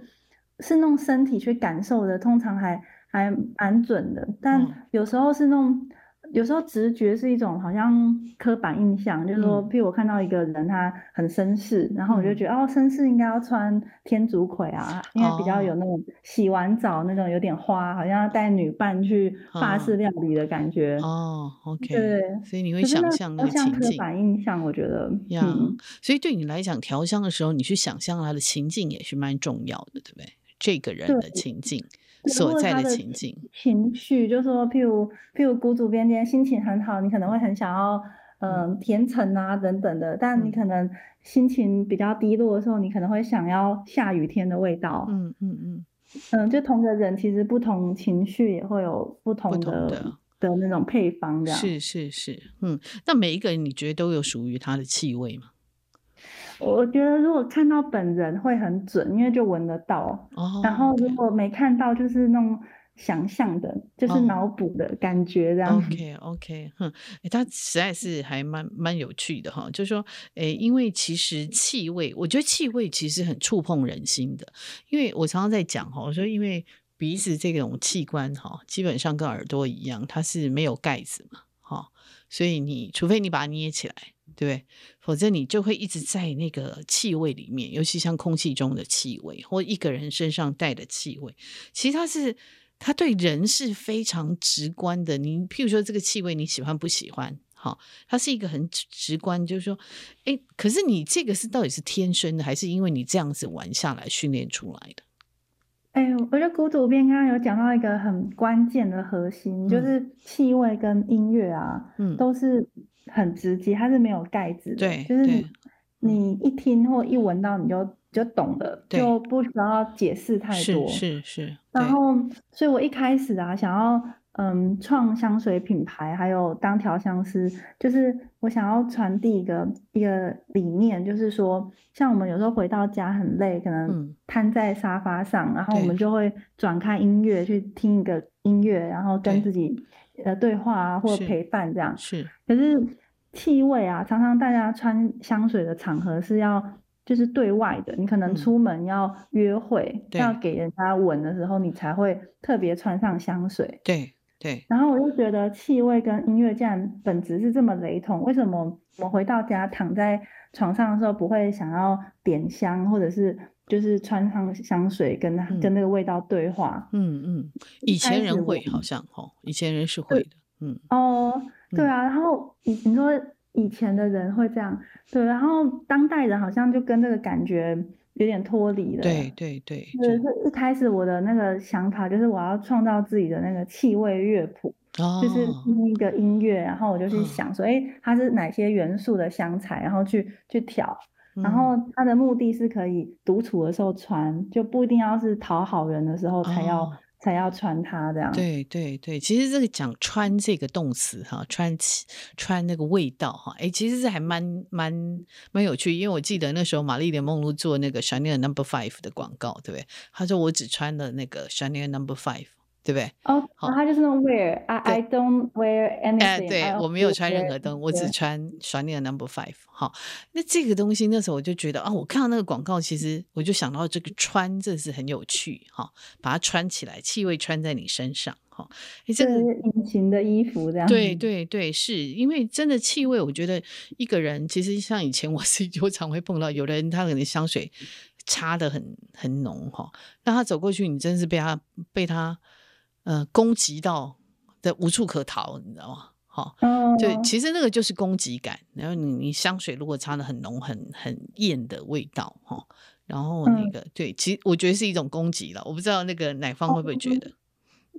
是弄身体去感受的，通常还还蛮准的，但有时候是弄。有时候直觉是一种好像刻板印象，就是说，譬如我看到一个人他很绅士，然后我就觉得哦，绅士应该要穿天竺葵啊，因为比较有那种洗完澡那种有点花，好像要带女伴去法式料理的感觉。哦，OK，对，所以你会想象那个情境。像刻板印象，我觉得，嗯，所以对你来讲，调香的时候，你去想象他的情境也是蛮重要的，对不对？这个人的情境。所在的情景，情绪，就是说，譬如，譬如，谷主编今天心情很好，你可能会很想要，嗯、呃，甜橙啊等等的。但你可能心情比较低落的时候，你可能会想要下雨天的味道。嗯嗯嗯嗯，就同个人，其实不同情绪也会有不同的，不同的，的那种配方，这样。是是是，嗯，那每一个人你觉得都有属于他的气味吗？我觉得如果看到本人会很准，因为就闻得到。Oh, okay. 然后如果没看到，就是那种想象的，就是脑补的感觉这样。Oh, OK OK，哼，哎，他实在是还蛮蛮有趣的哈。就是说，哎，因为其实气味，我觉得气味其实很触碰人心的。因为我常常在讲哈，我说因为鼻子这种器官哈，基本上跟耳朵一样，它是没有盖子嘛，哈，所以你除非你把它捏起来。对，否则你就会一直在那个气味里面，尤其像空气中的气味，或一个人身上带的气味，其实它是它对人是非常直观的。你譬如说这个气味你喜欢不喜欢？好，它是一个很直观，就是说，哎，可是你这个是到底是天生的，还是因为你这样子玩下来训练出来的？哎，我觉得古主编刚刚有讲到一个很关键的核心，嗯、就是气味跟音乐啊，嗯，都是。很直接，它是没有盖子的，对，就是你你一听或一闻到，你就就懂了，就不需要解释太多。是是是。然后，所以我一开始啊，想要嗯创香水品牌，还有当调香师，就是我想要传递一个一个理念，就是说，像我们有时候回到家很累，可能瘫在沙发上，嗯、然后我们就会转开音乐去听一个音乐，然后跟自己。呃，对话啊，或者陪伴这样是。是，可是气味啊，常常大家穿香水的场合是要就是对外的，你可能出门要约会，嗯、要给人家闻的时候，你才会特别穿上香水。对对。然后我就觉得气味跟音乐竟然本质是这么雷同，为什么我回到家躺在床上的时候不会想要点香，或者是？就是穿上香水跟，跟、嗯、跟那个味道对话。嗯嗯，以前人会好像哦，以前人是会的。嗯哦，对啊。然后以你说以前的人会这样，对。然后当代人好像就跟这个感觉有点脱离了。对对对。就是一开始我的那个想法就是我要创造自己的那个气味乐谱，哦、就是听一个音乐，然后我就去想说，哎、嗯，它是哪些元素的香材，然后去去调。然后他的目的是可以独处的时候穿，就不一定要是讨好人的时候才要。哦才要穿它这样。对对对，其实这个讲穿这个动词哈，穿穿那个味道哈，哎，其实是还蛮蛮蛮有趣，因为我记得那时候玛丽莲梦露做那个 Chanel Number Five 的广告，对不对？他说我只穿了那个 Chanel Number Five。对不对？哦，好，他就是那种 wear，I I don't wear anything。哎，对，我没有穿任何东，我只穿 Chanel Number Five。好，那这个东西那时候我就觉得啊，我看到那个广告，其实我就想到这个穿，这是很有趣哈，把它穿起来，气味穿在你身上哈。这个隐形的衣服这样。对对对，是因为真的气味，我觉得一个人其实像以前我是我常会碰到有的人，他可能香水擦的很很浓哈，那他走过去，你真是被他被他。呃，攻击到的无处可逃，你知道吗？好、哦，对，其实那个就是攻击感。然后你你香水如果擦的很浓、很很艳的味道，哈，然后那个、嗯、对，其实我觉得是一种攻击了。我不知道那个奶方会不会觉得？哦、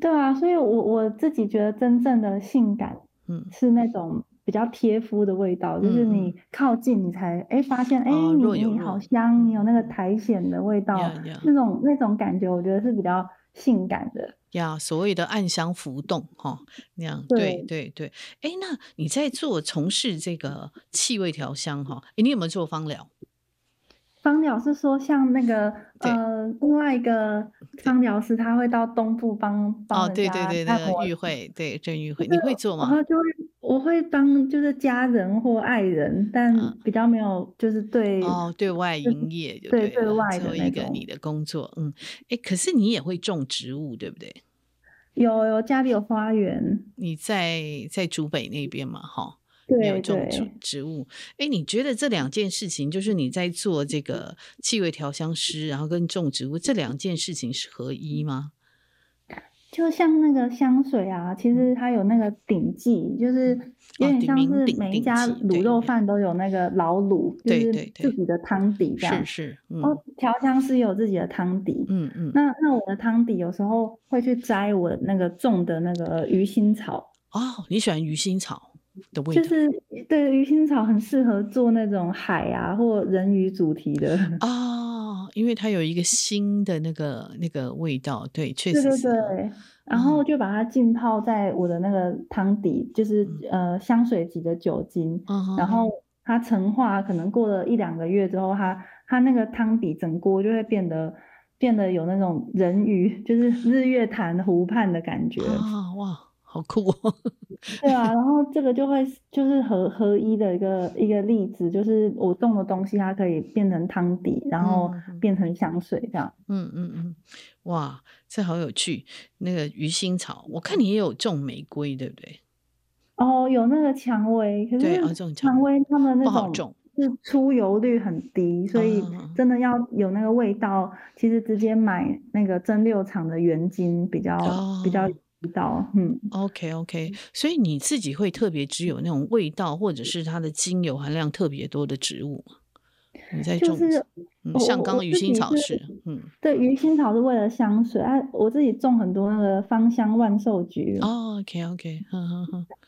对啊，所以我我自己觉得真正的性感，嗯，是那种比较贴肤的味道，嗯、就是你靠近你才哎发现哎、哦、你你好香，你有那个苔藓的味道，那种那种感觉，我觉得是比较性感的。呀，所谓的暗香浮动，哈，那样，对对对。哎，那你在做从事这个气味调香，哈，哎，你有没有做芳疗？芳疗是说像那个呃，另外一个芳疗师，他会到东部帮帮。哦，对对对，那个玉慧，对郑玉慧，你会做吗？然后就会，我会帮就是家人或爱人，但比较没有就是对哦对外营业，对对，对外的一个你的工作，嗯，哎，可是你也会种植物，对不对？有有家里有花园，你在在竹北那边嘛？哈，对，有种植植物。哎，你觉得这两件事情，就是你在做这个气味调香师，然后跟种植物这两件事情是合一吗？就像那个香水啊，其实它有那个顶记，就是有点像是每一家卤肉饭都有那个老卤，就是自己的汤底这样。是是，嗯、哦，调香师有自己的汤底。嗯嗯。那那我的汤底有时候会去摘我那个种的那个鱼腥草。哦，你喜欢鱼腥草的味道？就是对，鱼腥草很适合做那种海啊或人鱼主题的。哦，因为它有一个新的那个那个味道，对，确实是。对对对。然后就把它浸泡在我的那个汤底，就是、嗯、呃香水级的酒精，嗯、然后它陈化，可能过了一两个月之后，它它那个汤底整锅就会变得变得有那种人鱼，就是日月潭湖畔的感觉。啊哇！好酷哦！对啊，然后这个就会就是合合一的一个一个例子，就是我种的东西，它可以变成汤底，然后变成香水这样。嗯嗯嗯，哇，这好有趣。那个鱼腥草，我看你也有种玫瑰，对不对？哦，有那个蔷薇，可是蔷薇它们那种是出油率很低，所以真的要有那个味道，其实直接买那个蒸馏厂的原精比较比较。味道，嗯，OK OK，所以你自己会特别只有那种味道，或者是它的精油含量特别多的植物，你在种，就是嗯、像刚刚鱼腥草是，嗯，对，鱼腥草是为了香水，啊，我自己种很多那个芳香万寿菊，哦，OK OK，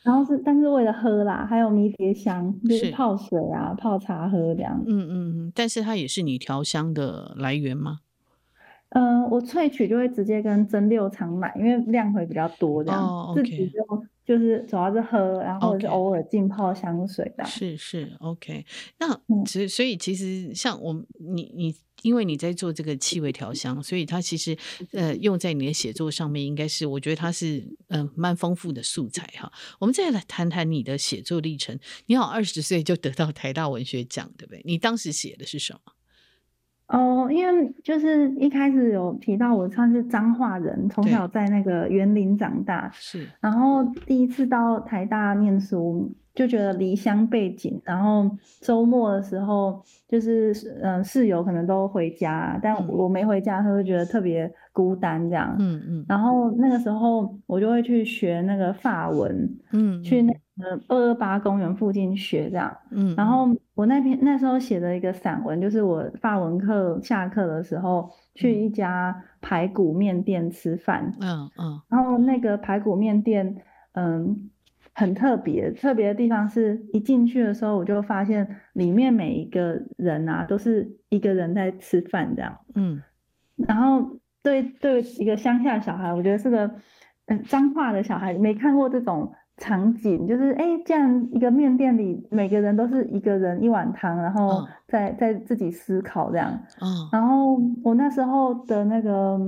然后是，但是为了喝啦，还有迷迭香，就是泡水啊，泡茶喝这样，嗯嗯嗯，但是它也是你调香的来源吗？嗯、呃，我萃取就会直接跟蒸馏厂买，因为量会比较多，这样、oh. 自己就就是主要是喝，然后或者是偶尔浸泡香水的。是是，OK。那其实所以其实像我你你，因为你在做这个气味调香，所以它其实呃用在你的写作上面，应该是我觉得它是嗯蛮丰富的素材哈。我们再来谈谈你的写作历程。你好，二十岁就得到台大文学奖，对不对？你当时写的是什么？哦，因为就是一开始有提到我算是彰化人，从小在那个园林长大，是。然后第一次到台大念书，就觉得离乡背景，然后周末的时候，就是嗯、呃、室友可能都回家，但我没回家，他会觉得特别孤单这样。嗯嗯。然后那个时候我就会去学那个法文，嗯，去那。呃，二二八公园附近学这样，嗯，然后我那篇那时候写的一个散文，就是我法文课下课的时候去一家排骨面店吃饭，嗯嗯，然后那个排骨面店，嗯，很特别，特别的地方是一进去的时候，我就发现里面每一个人啊，都是一个人在吃饭这样。嗯，然后对对一个乡下小孩，我觉得是个嗯脏话的小孩，没看过这种场景，就是哎，这样一个面店里，每个人都是一个人一碗汤，然后在在自己思考这样。嗯，然后我那时候的那个。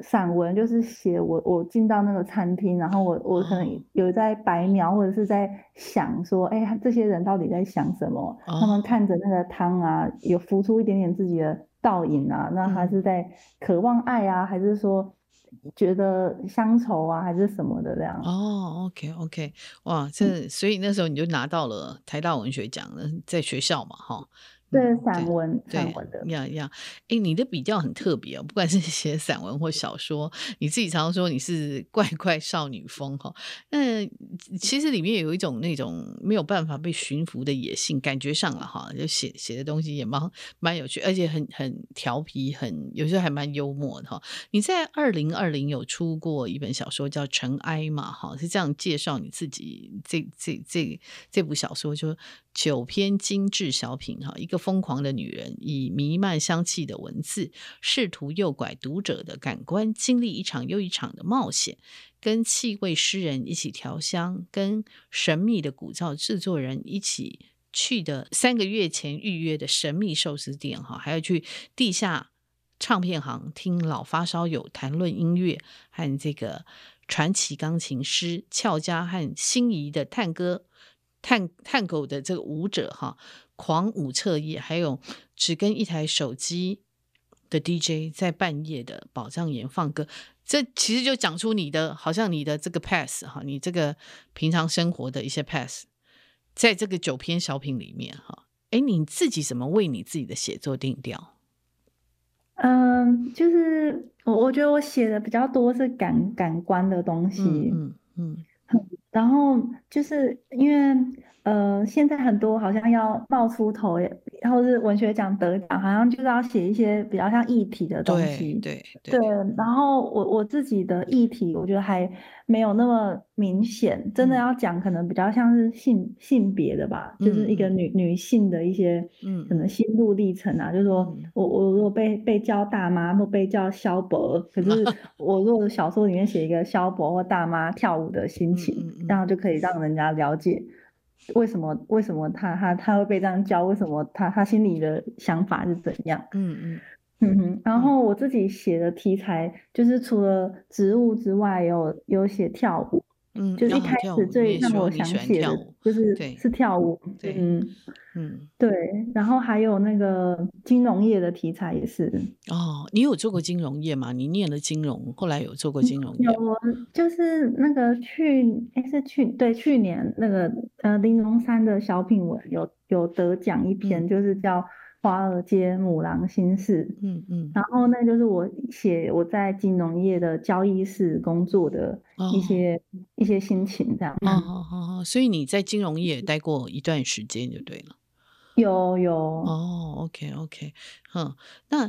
散文就是写我我进到那个餐厅，然后我我可能有在白描或者是在想说，哎、欸，这些人到底在想什么？哦、他们看着那个汤啊，有浮出一点点自己的倒影啊，那他是在渴望爱啊，还是说觉得乡愁啊，还是什么的这样？哦，OK OK，哇，这所以那时候你就拿到了台大文学奖了，在学校嘛，哈。对散文，散文的呀呀，哎，你的笔调很特别哦，不管是写散文或小说，你自己常常说你是怪 怪少女风哈。那其实里面有一种那种没有办法被驯服的野性，感觉上了哈，就写写的东西也蛮蛮有趣，而且很很调皮，很有时候还蛮幽默的哈。你在二零二零有出过一本小说叫《尘埃》嘛？哈，是这样介绍你自己这这这这部小说就。九篇精致小品，哈，一个疯狂的女人以弥漫香气的文字，试图诱拐读者的感官，经历一场又一场的冒险，跟气味诗人一起调香，跟神秘的古造制作人一起去的三个月前预约的神秘寿司店，哈，还要去地下唱片行听老发烧友谈论音乐，和这个传奇钢琴师俏佳和心仪的探戈。探探狗的这个舞者哈，狂舞彻夜，还有只跟一台手机的 DJ 在半夜的宝藏岩放歌，这其实就讲出你的，好像你的这个 pass 哈，你这个平常生活的一些 pass，在这个九篇小品里面哈，哎，你自己怎么为你自己的写作定调？嗯，就是我我觉得我写的比较多是感感官的东西，嗯嗯。嗯然后就是因为呃，现在很多好像要冒出头，然后是文学奖得奖，好像就是要写一些比较像议题的东西。对对，对，对。然后我我自己的议题，我觉得还没有那么明显。真的要讲，可能比较像是性性别的吧，嗯、就是一个女女性的一些嗯可能心路历程啊。嗯、就是说我我如果被被叫大妈或被叫萧伯，可是 我如果小说里面写一个萧伯或大妈跳舞的心情。这样就可以让人家了解为什么为什么他他他会被这样教，为什么他他心里的想法是怎样？嗯嗯嗯哼。然后我自己写的题材就是除了植物之外有，有有写跳舞。嗯，就是一开始最让我想起的，就是是跳舞，对，嗯嗯，对，然后还有那个金融业的题材也是。哦，你有做过金融业吗？你念了金融，后来有做过金融业？有，就是那个去，哎，是去对去年那个呃林荣三的小品文有有得奖一篇，就是叫。华尔街母狼心事，嗯嗯，然后那就是我写我在金融业的交易室工作的一些、哦、一些心情，这样。哦哦哦，所以你在金融业待过一段时间就对了。有有哦，OK OK，嗯，那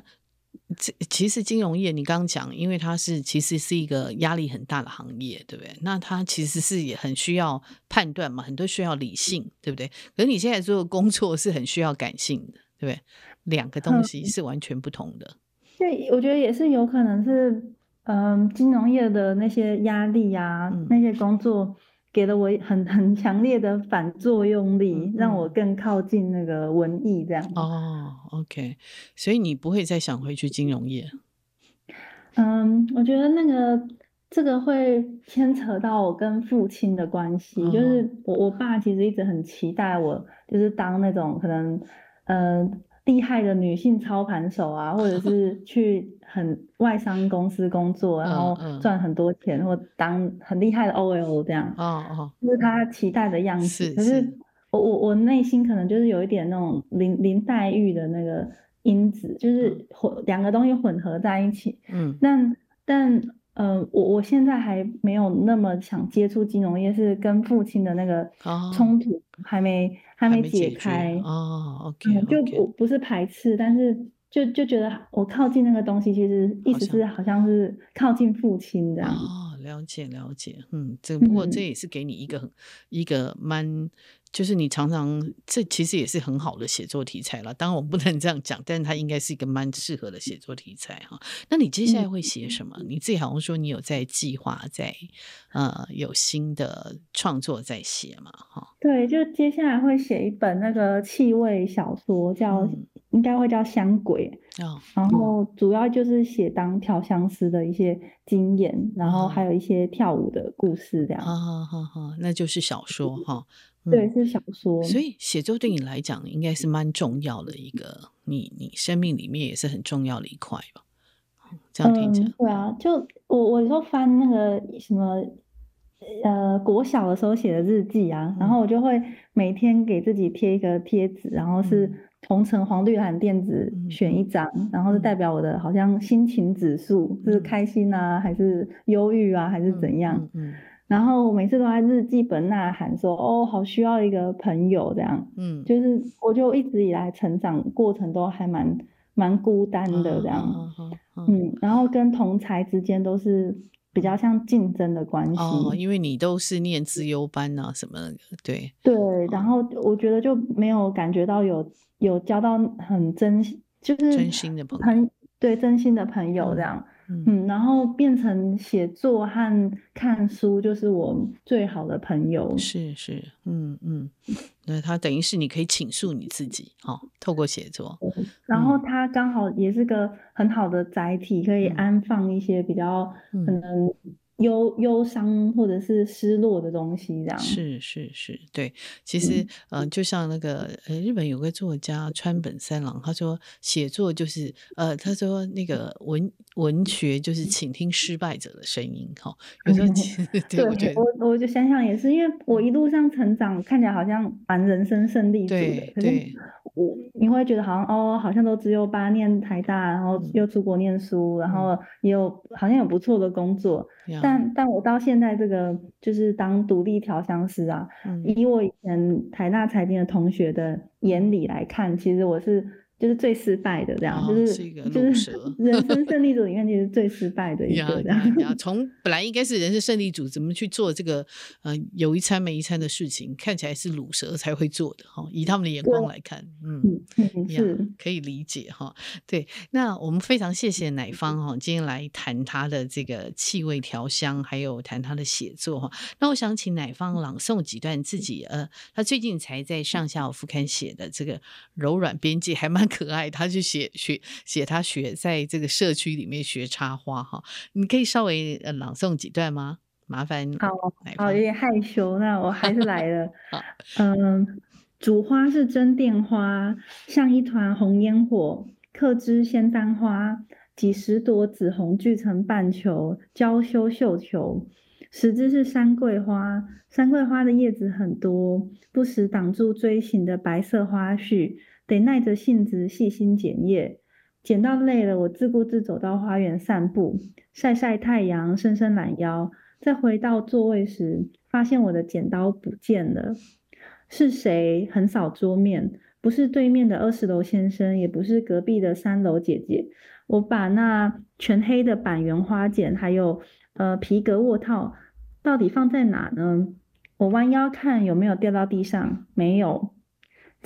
这其实金融业你刚刚讲，因为它是其实是一个压力很大的行业，对不对？那它其实是也很需要判断嘛，很多需要理性，对不对？可是你现在做的工作是很需要感性的。对不对？两个东西是完全不同的。对，我觉得也是有可能是，嗯、呃，金融业的那些压力啊，嗯、那些工作给了我很 很强烈的反作用力，嗯、让我更靠近那个文艺这样。哦，OK，所以你不会再想回去金融业？嗯，我觉得那个这个会牵扯到我跟父亲的关系，哦、就是我我爸其实一直很期待我，就是当那种可能。呃，厉害的女性操盘手啊，或者是 去很外商公司工作，然后赚很多钱，或当很厉害的 OL 这样。哦哦，就是他期待的样子。可是我我我内心可能就是有一点那种林林黛玉的那个因子，就是混两个东西混合在一起。嗯。但但呃，我我现在还没有那么想接触金融业，是跟父亲的那个冲突还没。哦还没解开哦，OK，, okay. 就不不是排斥，但是就就觉得我靠近那个东西，其实意思是好像是靠近父亲这样。哦，了解，了解。嗯，这不过这也是给你一个、嗯、一个蛮。就是你常常，这其实也是很好的写作题材了。当然我不能这样讲，但是它应该是一个蛮适合的写作题材哈。那你接下来会写什么？嗯、你自己好像说你有在计划，在呃有新的创作在写嘛？哈，对，就接下来会写一本那个气味小说，叫、嗯、应该会叫香鬼哦。然后主要就是写当调香师的一些经验，嗯、然后还有一些跳舞的故事这样。好好好好，那就是小说哈。对，是小说。所以写作对你来讲，应该是蛮重要的一个，你你生命里面也是很重要的一块吧？这样听起来。嗯，对啊，就我我就翻那个什么，呃，国小的时候写的日记啊，然后我就会每天给自己贴一个贴纸，然后是红橙黄绿蓝靛紫选一张，然后是代表我的好像心情指数，是开心啊，还是忧郁啊，还是怎样？嗯。嗯然后每次都在日记本呐喊说：“哦，好需要一个朋友这样。”嗯，就是我就一直以来成长过程都还蛮蛮孤单的这样。嗯然后跟同才之间都是比较像竞争的关系。哦，因为你都是念资优班啊什么的，对。对，然后我觉得就没有感觉到有有交到很真就是真心的朋友，对，真心的朋友这样。嗯嗯，然后变成写作和看书，就是我最好的朋友。是是，嗯嗯，那他等于是你可以倾诉你自己，哦，透过写作。然后他刚好也是个很好的载体，可以安放一些比较可能。忧忧伤或者是失落的东西，这样。是是是，对。其实，嗯、呃，就像那个呃，日本有个作家川本三郎，他说写作就是呃，他说那个文文学就是倾听失败者的声音，哈。有时候其实 对，我觉得我我就想想也是，因为我一路上成长，看起来好像蛮人生胜利组的，对对。我你会觉得好像哦，好像都只有八念台大，然后又出国念书，嗯、然后也有好像有不错的工作，嗯、但但我到现在这个就是当独立调香师啊，嗯、以我以前台大财经的同学的眼里来看，其实我是。就是最失败的这样，哦、就是，是一个就是人生胜利组里面其实最失败的一个这样。从本来应该是人生胜利组，怎么去做这个呃有一餐没一餐的事情，看起来是卤蛇才会做的哈。以他们的眼光来看，嗯，嗯是可以理解哈。对，那我们非常谢谢奶方哈，今天来谈他的这个气味调香，还有谈他的写作哈。那我想请奶方朗诵几段自己呃，他最近才在上下午副刊写的这个柔软边界，还蛮。可爱，他去写学写他学在这个社区里面学插花哈，你可以稍微呃朗诵几段吗？麻烦。好，好，有点害羞，那我还是来了。嗯，主花是真电花，像一团红烟火，客枝仙丹花，几十朵紫红聚成半球，娇羞绣球。实质是山桂花，山桂花的叶子很多，不时挡住锥形的白色花序。得耐着性子细心捡叶，捡到累了，我自顾自走到花园散步，晒晒太阳，伸伸懒腰。再回到座位时，发现我的剪刀不见了。是谁横扫桌面？不是对面的二十楼先生，也不是隔壁的三楼姐姐。我把那全黑的板垣花剪，还有呃皮革卧套，到底放在哪呢？我弯腰看有没有掉到地上，没有。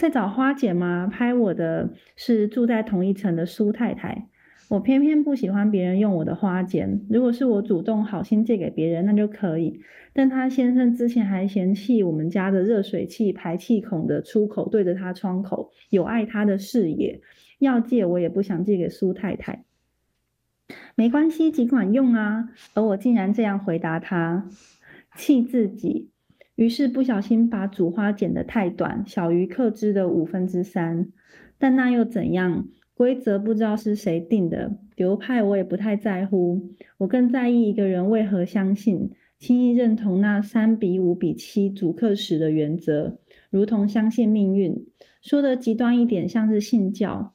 在找花剪吗？拍我的是住在同一层的苏太太。我偏偏不喜欢别人用我的花剪。如果是我主动好心借给别人，那就可以。但她先生之前还嫌弃我们家的热水器排气孔的出口对着他窗口，有碍他的视野。要借我也不想借给苏太太。没关系，尽管用啊。而我竟然这样回答他，气自己。于是不小心把主花剪得太短，小于客枝的五分之三。但那又怎样？规则不知道是谁定的，流派我也不太在乎。我更在意一个人为何相信、轻易认同那三比五比七主客时的原则，如同相信命运。说得极端一点，像是信教。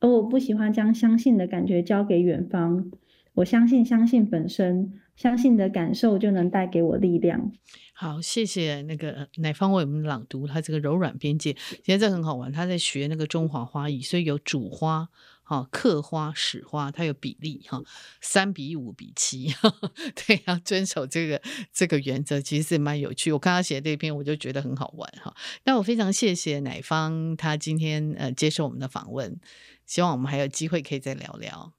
而我不喜欢将相信的感觉交给远方。我相信相信本身，相信你的感受就能带给我力量。好，谢谢那个乃方为我们朗读他这个柔软边界。其实这很好玩，他在学那个中华花艺，所以有主花。哈，刻花史花，它有比例哈，三比五比七，对，要遵守这个这个原则，其实是蛮有趣。我看他写的这篇，我就觉得很好玩哈。那我非常谢谢乃方，他今天呃接受我们的访问，希望我们还有机会可以再聊聊。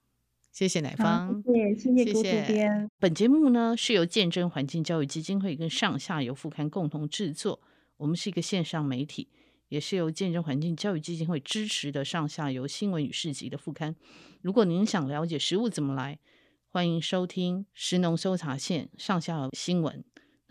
谢谢乃芳，谢谢谢谢郭主编。本节目呢是由见证环境教育基金会跟上下游副刊共同制作，我们是一个线上媒体。也是由见证环境教育基金会支持的上下游新闻与市集的副刊。如果您想了解食物怎么来，欢迎收听食农搜查线上下游新闻。